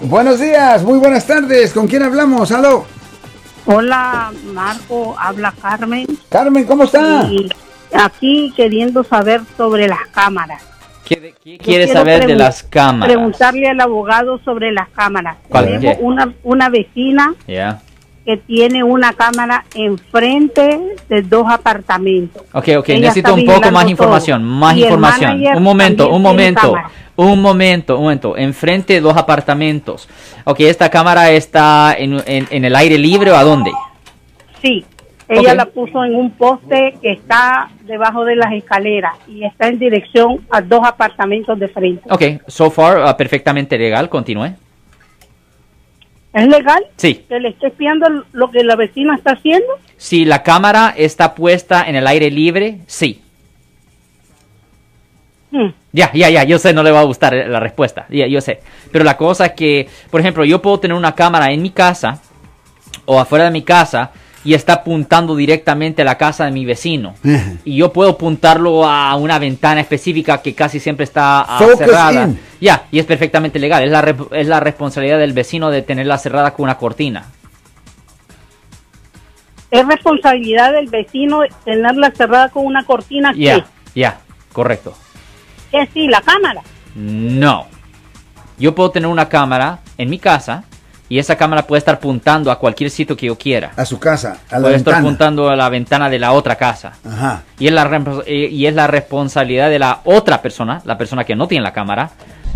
Buenos días, muy buenas tardes. ¿Con quién hablamos? Aló. Hola, Marco, habla Carmen. Carmen, ¿cómo está? Y aquí queriendo saber sobre las cámaras. ¿Qué, qué quiere saber de las cámaras? Preguntarle al abogado sobre las cámaras. ¿Cuál? Tenemos una, una vecina Ya. Que tiene una cámara enfrente de dos apartamentos. Ok, ok, Ella necesito un poco más todo. información, más Y información. Un momento, un momento, un momento, un momento. Enfrente de dos apartamentos. Ok, ¿esta cámara está en, en- en el aire libre o a dónde? Sí, ella la puso en un poste que está debajo de las escaleras y está en dirección a dos apartamentos de frente. Ok, so far, ah, perfectamente legal, continúe. ¿Es legal Sí, que le esté espiando lo que la vecina está haciendo? si la cámara está puesta en el aire libre, sí. Hmm. Ya, ya, ya, yo sé, no le va a gustar la respuesta, ya, yo sé. Pero la cosa es que, por ejemplo, yo puedo tener una cámara en mi casa o afuera de mi casa y está apuntando directamente a la casa de mi vecino. Y yo puedo apuntarlo a una ventana específica que casi siempre está ah, Focus cerrada. Ya, y es perfectamente legal. Es la, re- es la responsabilidad del vecino de tenerla cerrada con una cortina. Es responsabilidad del vecino tenerla cerrada con una cortina Ya, ya, correcto. que sí, la cámara. No. Yo puedo tener una cámara en mi casa y esa cámara puede estar apuntando a cualquier sitio que yo quiera. A su casa, a la Puede estar apuntando a la ventana de la otra casa. Ajá. Y es, la, y es la responsabilidad de la otra persona, la persona que no tiene la cámara.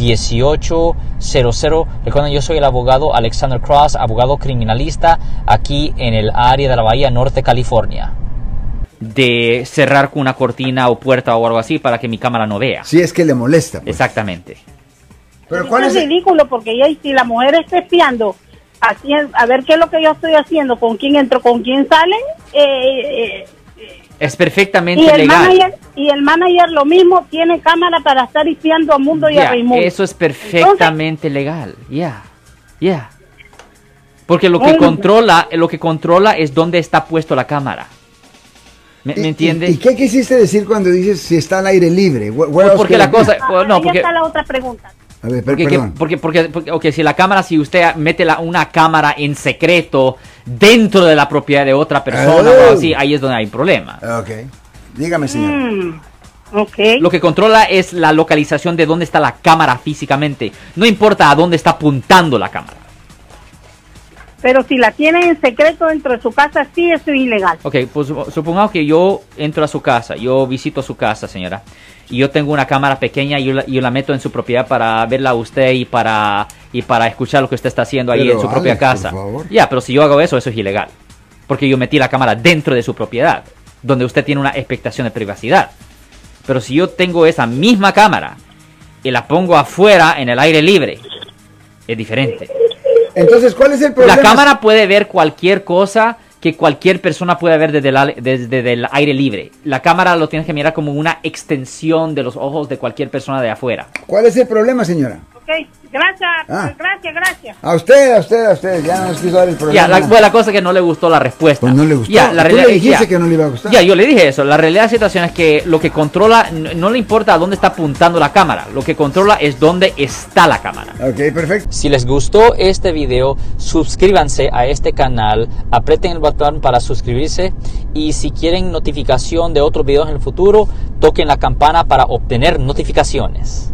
1-800-530-1800. Recuerden, yo soy el abogado Alexander Cross, abogado criminalista aquí en el área de la Bahía Norte, California. De cerrar con una cortina o puerta o algo así para que mi cámara no vea. Si es que le molesta. pues. Exactamente. Pero ¿cuál es es el- ridículo porque ya si la mujer está espiando así, a ver qué es lo que yo estoy haciendo, con quién entro, con quién salen, eh, eh, Es perfectamente y el legal. manager y el manager lo mismo tiene cámara para estar espiando a mundo y Ya, a Raimundo. eso es perfectamente legal. Ya, ya. Porque lo que controla, lo que controla es dónde está puesto la cámara. ¿Me, ¿Y- me y- entiende? ¿Y, qué quisiste decir cuando dices si está al aire libre? Wh- where Pues porque la cosa, Ah, pues, no, ahí porque, está la otra pregunta. A ver, per- porque, perdón. porque, porque, porque, si la cámara, si usted mete la, una cámara en secreto dentro de la propiedad de otra persona o algo así, ahí es donde hay problema. Ok. Dígame, señor. Mm, ok. Lo que controla es la localización de dónde está la cámara físicamente. No importa a dónde está apuntando la cámara. Pero si la tiene en secreto dentro de su casa, sí, eso es ilegal. Ok, pues sup- supongamos que yo entro a su casa, yo visito su casa, señora, y yo tengo una cámara pequeña y yo la, yo la meto en su propiedad para verla a usted y para, y para escuchar lo que usted está haciendo ahí Pero, en su propia Alex, casa. por favor. Ya, pero si yo hago eso, eso es ilegal. Porque yo metí la cámara dentro de su propiedad, donde usted tiene una expectación de privacidad. Pero si yo tengo esa misma cámara y la pongo afuera en el aire libre, es diferente. Entonces, ¿cuál es el problema? La cámara puede ver cualquier cosa que cualquier persona puede ver desde el, desde el aire libre. La cámara lo tienes que mirar como una extensión de los ojos de cualquier persona de afuera. ¿Cuál es el problema, señora? Gracias, Ah. gracias, gracias. A usted, a usted, a usted. Ya nos quiso dar el problema. Ya, la, bueno, la cosa es que no le gustó la respuesta. Pues no le gustó. Ya, la Tú realidad- le dijiste ya. que no le iba a gustar. Ya, yo le dije eso. La realidad de la situación es que lo que controla, n- no le importa a dónde está apuntando la cámara. Lo que controla es dónde está la cámara. Ok, perfecto. Si les gustó este video, suscríbanse a este canal, aprieten el botón para suscribirse y si quieren notificación de otros videos en el futuro, toquen la campana para obtener notificaciones.